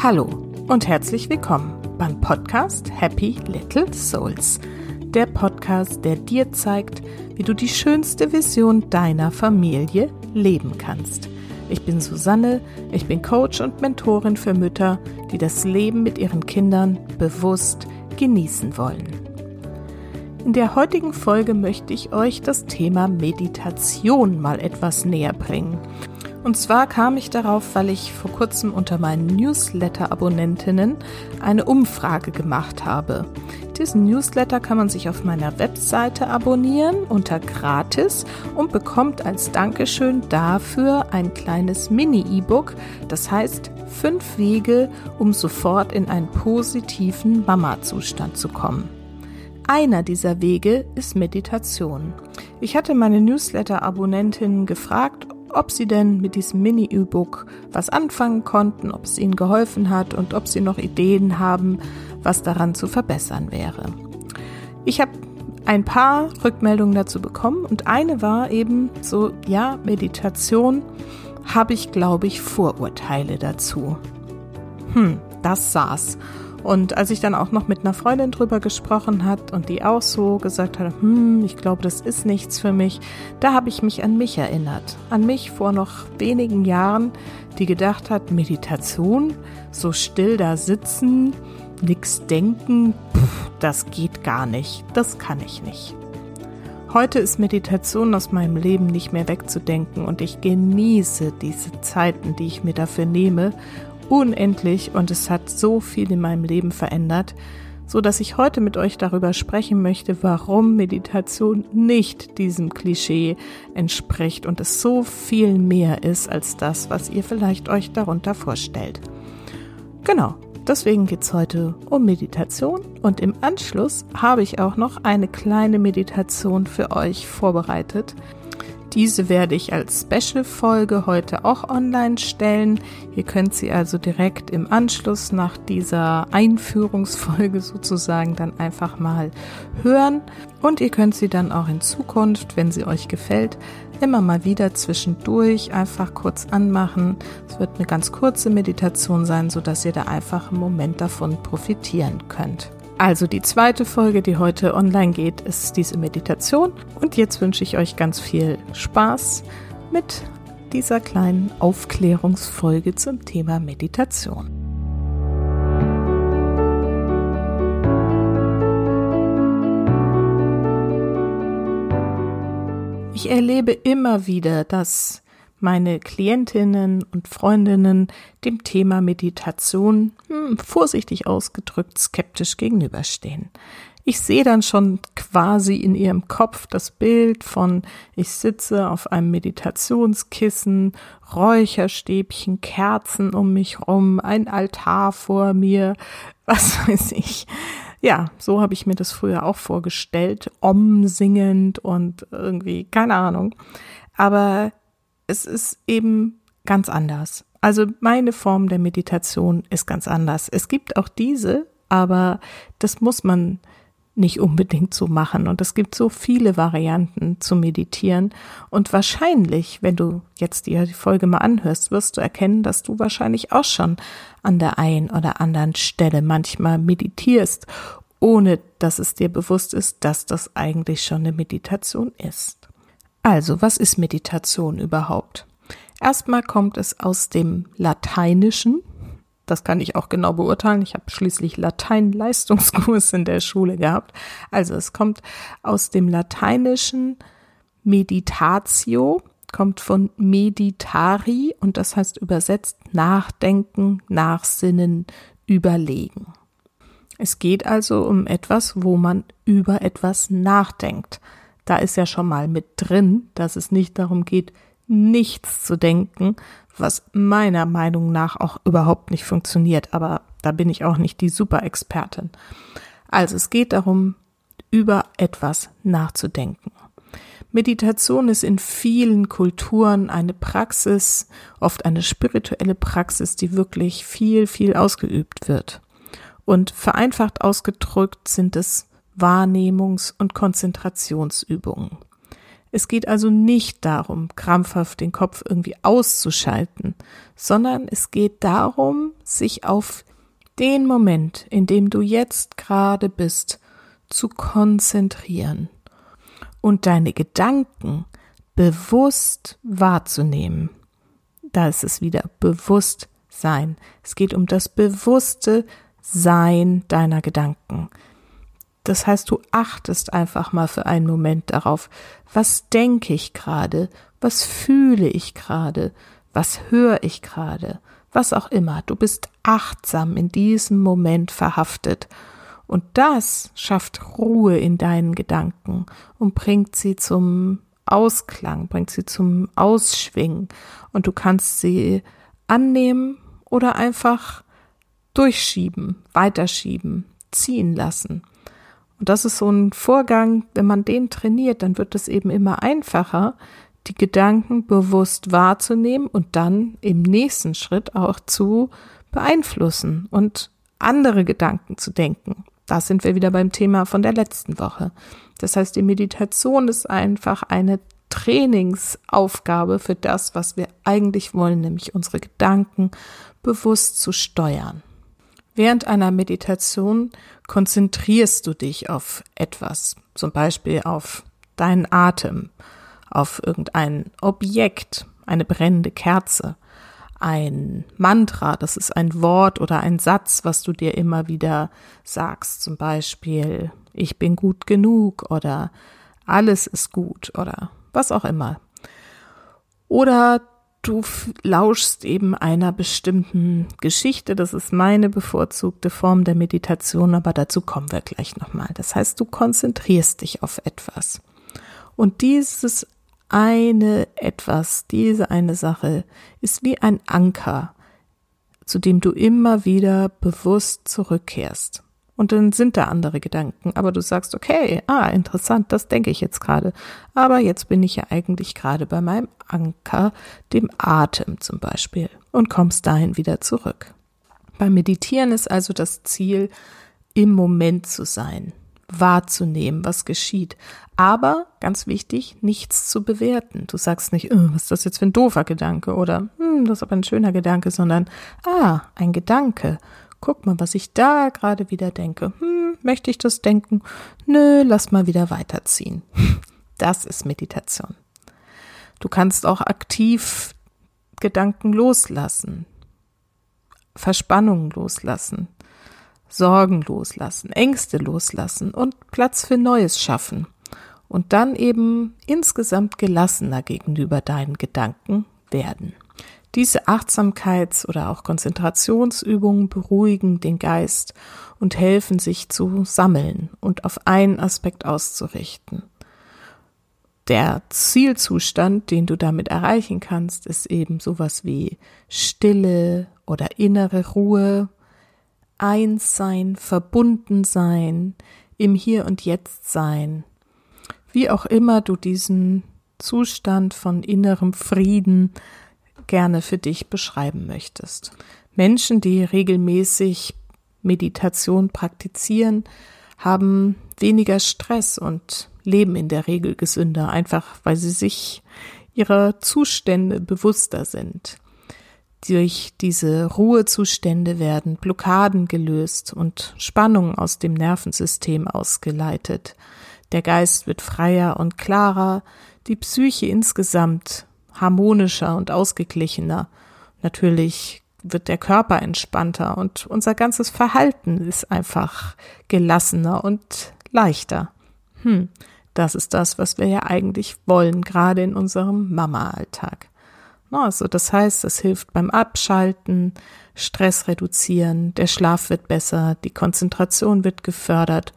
Hallo und herzlich willkommen beim Podcast Happy Little Souls. Der Podcast, der dir zeigt, wie du die schönste Vision deiner Familie leben kannst. Ich bin Susanne, ich bin Coach und Mentorin für Mütter, die das Leben mit ihren Kindern bewusst genießen wollen. In der heutigen Folge möchte ich euch das Thema Meditation mal etwas näher bringen. Und zwar kam ich darauf, weil ich vor kurzem unter meinen Newsletter-Abonnentinnen eine Umfrage gemacht habe. Diesen Newsletter kann man sich auf meiner Webseite abonnieren unter gratis und bekommt als Dankeschön dafür ein kleines Mini-E-Book, das heißt fünf Wege, um sofort in einen positiven Mama-Zustand zu kommen. Einer dieser Wege ist Meditation. Ich hatte meine Newsletter-Abonnentinnen gefragt, ob sie denn mit diesem Mini-E-Book was anfangen konnten, ob es ihnen geholfen hat und ob sie noch Ideen haben, was daran zu verbessern wäre. Ich habe ein paar Rückmeldungen dazu bekommen und eine war eben so, ja, Meditation habe ich, glaube ich, Vorurteile dazu. Hm, das saß. Und als ich dann auch noch mit einer Freundin drüber gesprochen hat und die auch so gesagt hat, hm, ich glaube, das ist nichts für mich, da habe ich mich an mich erinnert. An mich vor noch wenigen Jahren, die gedacht hat, Meditation, so still da sitzen, nix denken, pff, das geht gar nicht, das kann ich nicht. Heute ist Meditation aus meinem Leben nicht mehr wegzudenken und ich genieße diese Zeiten, die ich mir dafür nehme unendlich und es hat so viel in meinem Leben verändert, so dass ich heute mit euch darüber sprechen möchte, warum Meditation nicht diesem Klischee entspricht und es so viel mehr ist als das, was ihr vielleicht euch darunter vorstellt. Genau, deswegen geht's heute um Meditation und im Anschluss habe ich auch noch eine kleine Meditation für euch vorbereitet, diese werde ich als Special-Folge heute auch online stellen. Ihr könnt sie also direkt im Anschluss nach dieser Einführungsfolge sozusagen dann einfach mal hören. Und ihr könnt sie dann auch in Zukunft, wenn sie euch gefällt, immer mal wieder zwischendurch einfach kurz anmachen. Es wird eine ganz kurze Meditation sein, sodass ihr da einfach einen Moment davon profitieren könnt. Also die zweite Folge, die heute online geht, ist diese Meditation. Und jetzt wünsche ich euch ganz viel Spaß mit dieser kleinen Aufklärungsfolge zum Thema Meditation. Ich erlebe immer wieder, dass meine Klientinnen und Freundinnen dem Thema Meditation hm, vorsichtig ausgedrückt skeptisch gegenüberstehen. Ich sehe dann schon quasi in ihrem Kopf das Bild von ich sitze auf einem Meditationskissen, Räucherstäbchen, Kerzen um mich rum, ein Altar vor mir, was weiß ich. Ja, so habe ich mir das früher auch vorgestellt, omsingend und irgendwie keine Ahnung. Aber es ist eben ganz anders. Also meine Form der Meditation ist ganz anders. Es gibt auch diese, aber das muss man nicht unbedingt so machen. Und es gibt so viele Varianten zu meditieren. Und wahrscheinlich, wenn du jetzt dir die Folge mal anhörst, wirst du erkennen, dass du wahrscheinlich auch schon an der einen oder anderen Stelle manchmal meditierst, ohne dass es dir bewusst ist, dass das eigentlich schon eine Meditation ist. Also, was ist Meditation überhaupt? Erstmal kommt es aus dem Lateinischen. Das kann ich auch genau beurteilen. Ich habe schließlich Latein-Leistungskurs in der Schule gehabt. Also es kommt aus dem Lateinischen Meditatio, kommt von meditari und das heißt übersetzt nachdenken, nachsinnen, überlegen. Es geht also um etwas, wo man über etwas nachdenkt da ist ja schon mal mit drin, dass es nicht darum geht, nichts zu denken, was meiner Meinung nach auch überhaupt nicht funktioniert, aber da bin ich auch nicht die Super-Expertin. Also es geht darum, über etwas nachzudenken. Meditation ist in vielen Kulturen eine Praxis, oft eine spirituelle Praxis, die wirklich viel, viel ausgeübt wird. Und vereinfacht ausgedrückt sind es Wahrnehmungs- und Konzentrationsübungen. Es geht also nicht darum, krampfhaft den Kopf irgendwie auszuschalten, sondern es geht darum, sich auf den Moment, in dem du jetzt gerade bist, zu konzentrieren und deine Gedanken bewusst wahrzunehmen. Da ist es wieder Bewusstsein. Es geht um das bewusste Sein deiner Gedanken. Das heißt, du achtest einfach mal für einen Moment darauf, was denke ich gerade, was fühle ich gerade, was höre ich gerade, was auch immer. Du bist achtsam in diesem Moment verhaftet. Und das schafft Ruhe in deinen Gedanken und bringt sie zum Ausklang, bringt sie zum Ausschwingen. Und du kannst sie annehmen oder einfach durchschieben, weiterschieben, ziehen lassen. Und das ist so ein Vorgang, wenn man den trainiert, dann wird es eben immer einfacher, die Gedanken bewusst wahrzunehmen und dann im nächsten Schritt auch zu beeinflussen und andere Gedanken zu denken. Da sind wir wieder beim Thema von der letzten Woche. Das heißt, die Meditation ist einfach eine Trainingsaufgabe für das, was wir eigentlich wollen, nämlich unsere Gedanken bewusst zu steuern. Während einer Meditation konzentrierst du dich auf etwas, zum Beispiel auf deinen Atem, auf irgendein Objekt, eine brennende Kerze, ein Mantra, das ist ein Wort oder ein Satz, was du dir immer wieder sagst, zum Beispiel ich bin gut genug oder alles ist gut oder was auch immer. Oder du lauschst eben einer bestimmten Geschichte. Das ist meine bevorzugte Form der Meditation, aber dazu kommen wir gleich nochmal. Das heißt, du konzentrierst dich auf etwas. Und dieses eine etwas, diese eine Sache ist wie ein Anker, zu dem du immer wieder bewusst zurückkehrst. Und dann sind da andere Gedanken, aber du sagst, okay, ah, interessant, das denke ich jetzt gerade. Aber jetzt bin ich ja eigentlich gerade bei meinem Anker, dem Atem zum Beispiel, und kommst dahin wieder zurück. Beim Meditieren ist also das Ziel, im Moment zu sein, wahrzunehmen, was geschieht. Aber, ganz wichtig, nichts zu bewerten. Du sagst nicht, oh, was ist das jetzt für ein doofer Gedanke oder hm, das ist aber ein schöner Gedanke, sondern, ah, ein Gedanke guck mal, was ich da gerade wieder denke. Hm, möchte ich das denken? Nö, lass mal wieder weiterziehen. Das ist Meditation. Du kannst auch aktiv Gedanken loslassen, Verspannungen loslassen, Sorgen loslassen, Ängste loslassen und Platz für Neues schaffen und dann eben insgesamt gelassener gegenüber deinen Gedanken werden. Diese Achtsamkeits- oder auch Konzentrationsübungen beruhigen den Geist und helfen sich zu sammeln und auf einen Aspekt auszurichten. Der Zielzustand, den du damit erreichen kannst, ist eben sowas wie Stille oder innere Ruhe, Einssein, Verbundensein, im Hier und Jetzt sein. Wie auch immer du diesen Zustand von innerem Frieden gerne für dich beschreiben möchtest. Menschen, die regelmäßig Meditation praktizieren, haben weniger Stress und leben in der Regel gesünder, einfach weil sie sich ihrer Zustände bewusster sind. Durch diese Ruhezustände werden Blockaden gelöst und Spannungen aus dem Nervensystem ausgeleitet. Der Geist wird freier und klarer, die Psyche insgesamt harmonischer und ausgeglichener. Natürlich wird der Körper entspannter und unser ganzes Verhalten ist einfach gelassener und leichter. Hm, das ist das, was wir ja eigentlich wollen, gerade in unserem Mama-Alltag. Also das heißt, es hilft beim Abschalten, Stress reduzieren, der Schlaf wird besser, die Konzentration wird gefördert.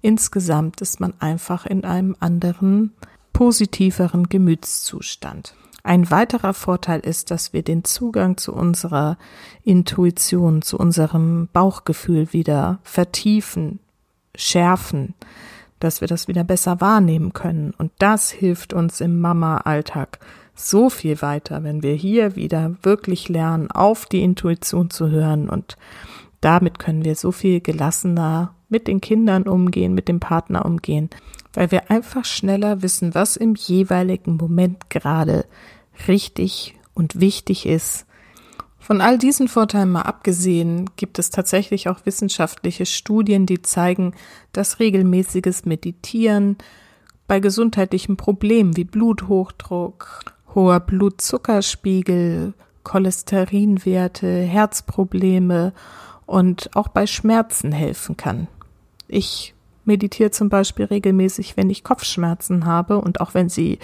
Insgesamt ist man einfach in einem anderen, positiveren Gemütszustand. Ein weiterer Vorteil ist, dass wir den Zugang zu unserer Intuition, zu unserem Bauchgefühl wieder vertiefen, schärfen, dass wir das wieder besser wahrnehmen können. Und das hilft uns im Mama-Alltag so viel weiter, wenn wir hier wieder wirklich lernen, auf die Intuition zu hören. Und damit können wir so viel gelassener mit den Kindern umgehen, mit dem Partner umgehen, weil wir einfach schneller wissen, was im jeweiligen Moment gerade richtig und wichtig ist. Von all diesen Vorteilen mal abgesehen, gibt es tatsächlich auch wissenschaftliche Studien, die zeigen, dass regelmäßiges Meditieren bei gesundheitlichen Problemen wie Bluthochdruck, hoher Blutzuckerspiegel, Cholesterinwerte, Herzprobleme und auch bei Schmerzen helfen kann. Ich meditiere zum Beispiel regelmäßig, wenn ich Kopfschmerzen habe und auch wenn sie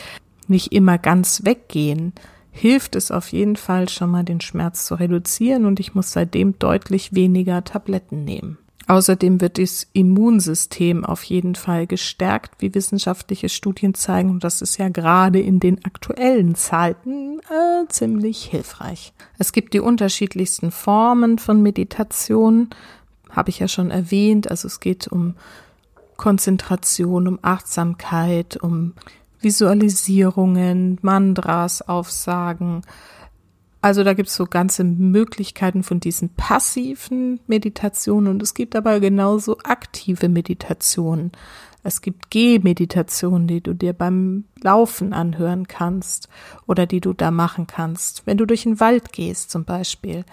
nicht immer ganz weggehen, hilft es auf jeden Fall schon mal den Schmerz zu reduzieren und ich muss seitdem deutlich weniger Tabletten nehmen. Außerdem wird das Immunsystem auf jeden Fall gestärkt, wie wissenschaftliche Studien zeigen. Und das ist ja gerade in den aktuellen Zeiten äh, ziemlich hilfreich. Es gibt die unterschiedlichsten Formen von Meditation, habe ich ja schon erwähnt. Also es geht um Konzentration, um Achtsamkeit, um Visualisierungen, Mantras aufsagen. Also da gibt es so ganze Möglichkeiten von diesen passiven Meditationen und es gibt aber genauso aktive Meditationen. Es gibt Gehmeditationen, die du dir beim Laufen anhören kannst oder die du da machen kannst, wenn du durch den Wald gehst zum Beispiel.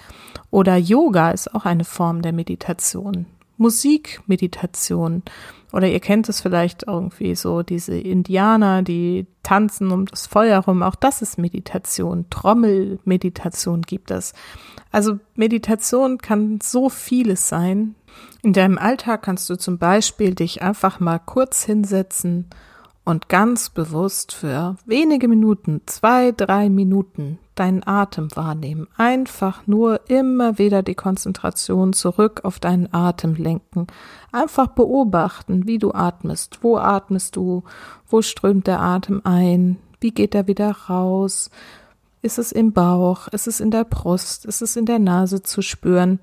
Oder Yoga ist auch eine Form der Meditation. Musikmeditation. Oder ihr kennt es vielleicht irgendwie so, diese Indianer, die tanzen um das Feuer rum. Auch das ist Meditation. Trommelmeditation gibt es. Also Meditation kann so vieles sein. In deinem Alltag kannst du zum Beispiel dich einfach mal kurz hinsetzen und ganz bewusst für wenige Minuten, zwei, drei Minuten deinen Atem wahrnehmen. Einfach nur immer wieder die Konzentration zurück auf deinen Atem lenken. Einfach beobachten, wie du atmest. Wo atmest du? Wo strömt der Atem ein? Wie geht er wieder raus? Ist es im Bauch? Ist es in der Brust? Ist es in der Nase zu spüren?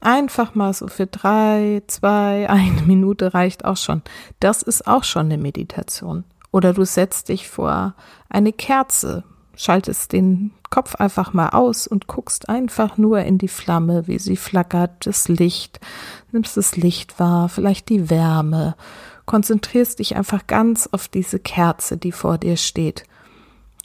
Einfach mal so für drei, zwei, eine Minute reicht auch schon. Das ist auch schon eine Meditation. Oder du setzt dich vor eine Kerze, schaltest den Kopf einfach mal aus und guckst einfach nur in die Flamme, wie sie flackert, das Licht, nimmst das Licht wahr, vielleicht die Wärme, konzentrierst dich einfach ganz auf diese Kerze, die vor dir steht.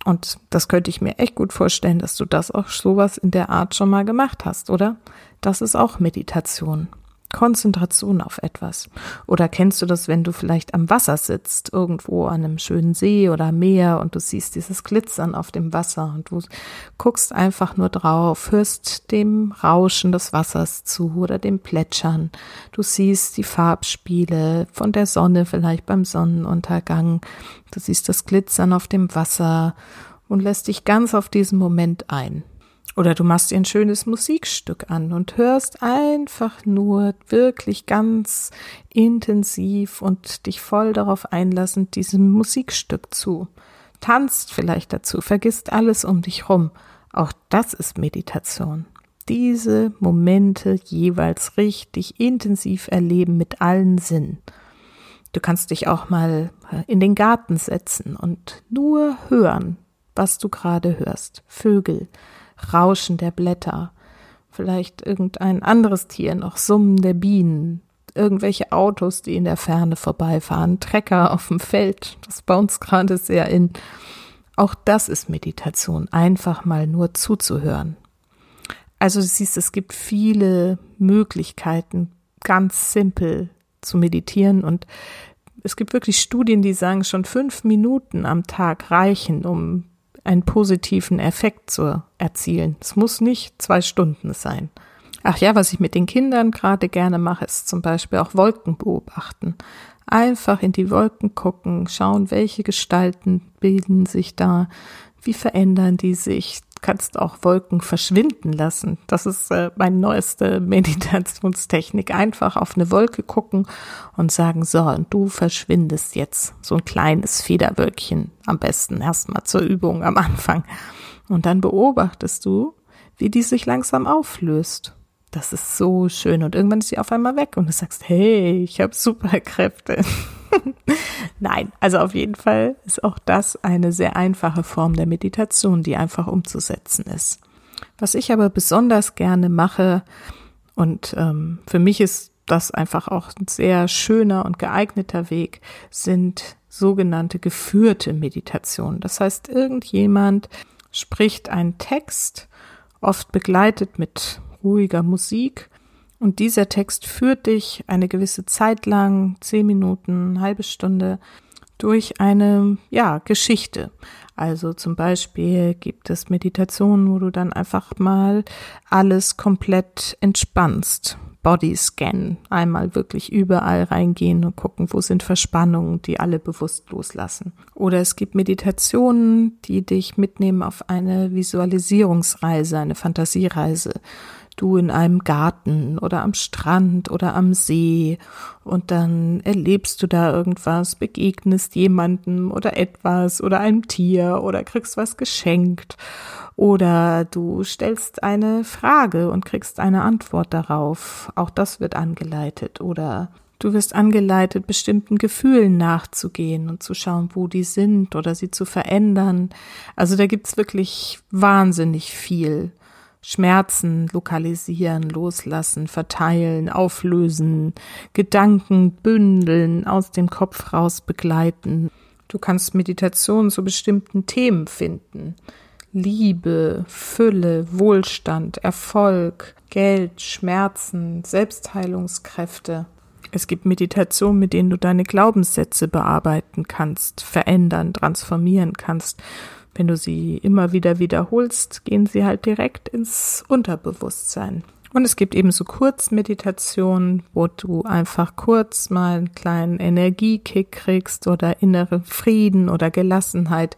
Und das könnte ich mir echt gut vorstellen, dass du das auch sowas in der Art schon mal gemacht hast, oder? Das ist auch Meditation. Konzentration auf etwas. Oder kennst du das, wenn du vielleicht am Wasser sitzt, irgendwo an einem schönen See oder Meer und du siehst dieses Glitzern auf dem Wasser und du guckst einfach nur drauf, hörst dem Rauschen des Wassers zu oder dem Plätschern. Du siehst die Farbspiele von der Sonne vielleicht beim Sonnenuntergang. Du siehst das Glitzern auf dem Wasser und lässt dich ganz auf diesen Moment ein. Oder du machst dir ein schönes Musikstück an und hörst einfach nur wirklich ganz intensiv und dich voll darauf einlassend diesem Musikstück zu. Tanzt vielleicht dazu, vergisst alles um dich rum. Auch das ist Meditation. Diese Momente jeweils richtig intensiv erleben mit allen Sinnen. Du kannst dich auch mal in den Garten setzen und nur hören, was du gerade hörst. Vögel, Rauschen der Blätter, vielleicht irgendein anderes Tier, noch Summen der Bienen, irgendwelche Autos, die in der Ferne vorbeifahren, Trecker auf dem Feld, das bei uns gerade sehr in. Auch das ist Meditation, einfach mal nur zuzuhören. Also du siehst, es gibt viele Möglichkeiten, ganz simpel zu meditieren und es gibt wirklich Studien, die sagen, schon fünf Minuten am Tag reichen, um einen positiven Effekt zu erzielen. Es muss nicht zwei Stunden sein. Ach ja, was ich mit den Kindern gerade gerne mache, ist zum Beispiel auch Wolken beobachten. Einfach in die Wolken gucken, schauen, welche Gestalten bilden sich da, wie verändern die sich, kannst auch Wolken verschwinden lassen. Das ist äh, meine neueste Meditationstechnik. Einfach auf eine Wolke gucken und sagen, so, und du verschwindest jetzt. So ein kleines Federwölkchen. Am besten erstmal zur Übung am Anfang. Und dann beobachtest du, wie die sich langsam auflöst. Das ist so schön. Und irgendwann ist sie auf einmal weg und du sagst, hey, ich habe Superkräfte. Nein, also auf jeden Fall ist auch das eine sehr einfache Form der Meditation, die einfach umzusetzen ist. Was ich aber besonders gerne mache, und ähm, für mich ist das einfach auch ein sehr schöner und geeigneter Weg, sind sogenannte geführte Meditation. Das heißt, irgendjemand spricht einen Text, oft begleitet mit ruhiger Musik, und dieser Text führt dich eine gewisse Zeit lang, zehn Minuten, halbe Stunde, durch eine, ja, Geschichte. Also zum Beispiel gibt es Meditationen, wo du dann einfach mal alles komplett entspannst. Bodyscan, einmal wirklich überall reingehen und gucken, wo sind Verspannungen, die alle bewusst loslassen. Oder es gibt Meditationen, die dich mitnehmen auf eine Visualisierungsreise, eine Fantasiereise du in einem Garten oder am Strand oder am See und dann erlebst du da irgendwas, begegnest jemandem oder etwas oder einem Tier oder kriegst was geschenkt oder du stellst eine Frage und kriegst eine Antwort darauf. Auch das wird angeleitet oder Du wirst angeleitet, bestimmten Gefühlen nachzugehen und zu schauen, wo die sind oder sie zu verändern. Also da gibt's wirklich wahnsinnig viel. Schmerzen lokalisieren, loslassen, verteilen, auflösen, Gedanken bündeln, aus dem Kopf raus begleiten. Du kannst Meditation zu bestimmten Themen finden. Liebe, Fülle, Wohlstand, Erfolg, Geld, Schmerzen, Selbstheilungskräfte. Es gibt Meditationen, mit denen du deine Glaubenssätze bearbeiten kannst, verändern, transformieren kannst wenn du sie immer wieder wiederholst, gehen sie halt direkt ins Unterbewusstsein. Und es gibt eben so Kurzmeditationen, wo du einfach kurz mal einen kleinen Energiekick kriegst oder inneren Frieden oder Gelassenheit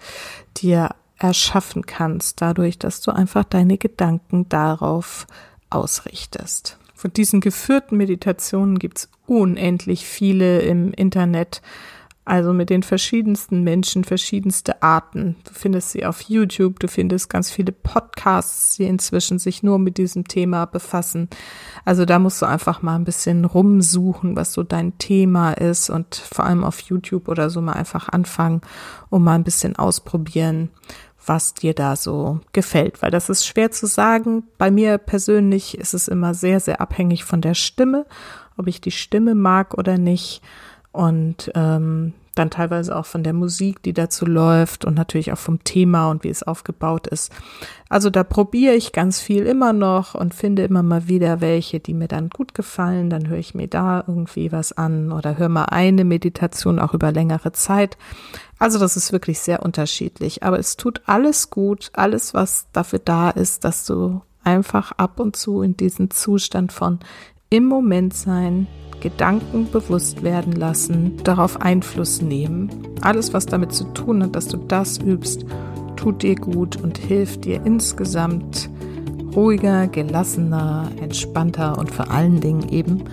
dir erschaffen kannst, dadurch, dass du einfach deine Gedanken darauf ausrichtest. Von diesen geführten Meditationen gibt's unendlich viele im Internet. Also mit den verschiedensten Menschen, verschiedenste Arten. Du findest sie auf YouTube, du findest ganz viele Podcasts, die inzwischen sich nur mit diesem Thema befassen. Also da musst du einfach mal ein bisschen rumsuchen, was so dein Thema ist und vor allem auf YouTube oder so mal einfach anfangen und mal ein bisschen ausprobieren, was dir da so gefällt. Weil das ist schwer zu sagen. Bei mir persönlich ist es immer sehr, sehr abhängig von der Stimme, ob ich die Stimme mag oder nicht und ähm, dann teilweise auch von der Musik, die dazu läuft und natürlich auch vom Thema und wie es aufgebaut ist. Also da probiere ich ganz viel immer noch und finde immer mal wieder welche, die mir dann gut gefallen. Dann höre ich mir da irgendwie was an oder höre mal eine Meditation auch über längere Zeit. Also das ist wirklich sehr unterschiedlich. Aber es tut alles gut, alles, was dafür da ist, dass du einfach ab und zu in diesen Zustand von im Moment sein, Gedanken bewusst werden lassen, darauf Einfluss nehmen. Alles, was damit zu tun hat, dass du das übst, tut dir gut und hilft dir insgesamt ruhiger, gelassener, entspannter und vor allen Dingen eben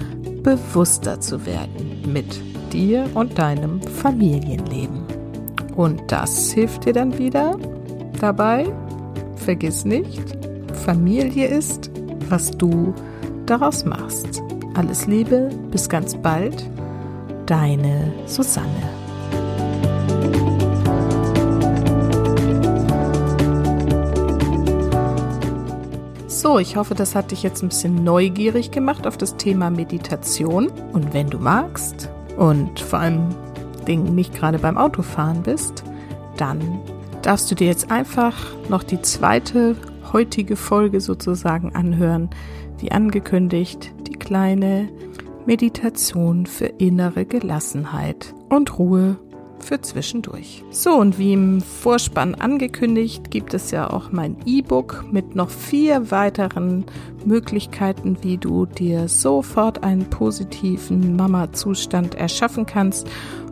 bewusster zu werden mit dir und deinem Familienleben. Und das hilft dir dann wieder dabei. Vergiss nicht, Familie ist, was du daraus machst. Alles Liebe, bis ganz bald, deine Susanne. So, ich hoffe, das hat dich jetzt ein bisschen neugierig gemacht auf das Thema Meditation. Und wenn du magst und vor allem Dingen nicht gerade beim Autofahren bist, dann darfst du dir jetzt einfach noch die zweite heutige Folge sozusagen anhören, wie angekündigt, die kleine Meditation für innere Gelassenheit und Ruhe für zwischendurch. So, und wie im Vorspann angekündigt, gibt es ja auch mein E-Book mit noch vier weiteren Möglichkeiten, wie du dir sofort einen positiven Mama-Zustand erschaffen kannst.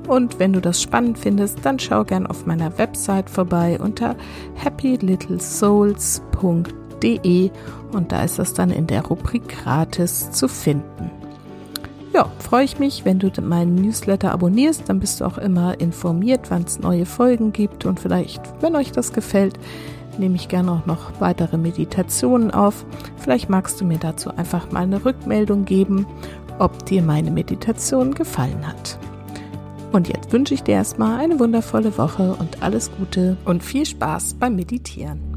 Und wenn du das spannend findest, dann schau gern auf meiner Website vorbei unter happylittlesouls.de und da ist das dann in der Rubrik gratis zu finden. Ja, freue ich mich, wenn du meinen Newsletter abonnierst, dann bist du auch immer informiert, wann es neue Folgen gibt und vielleicht, wenn euch das gefällt, nehme ich gerne auch noch weitere Meditationen auf. Vielleicht magst du mir dazu einfach mal eine Rückmeldung geben, ob dir meine Meditation gefallen hat. Und jetzt wünsche ich dir erstmal eine wundervolle Woche und alles Gute und viel Spaß beim Meditieren.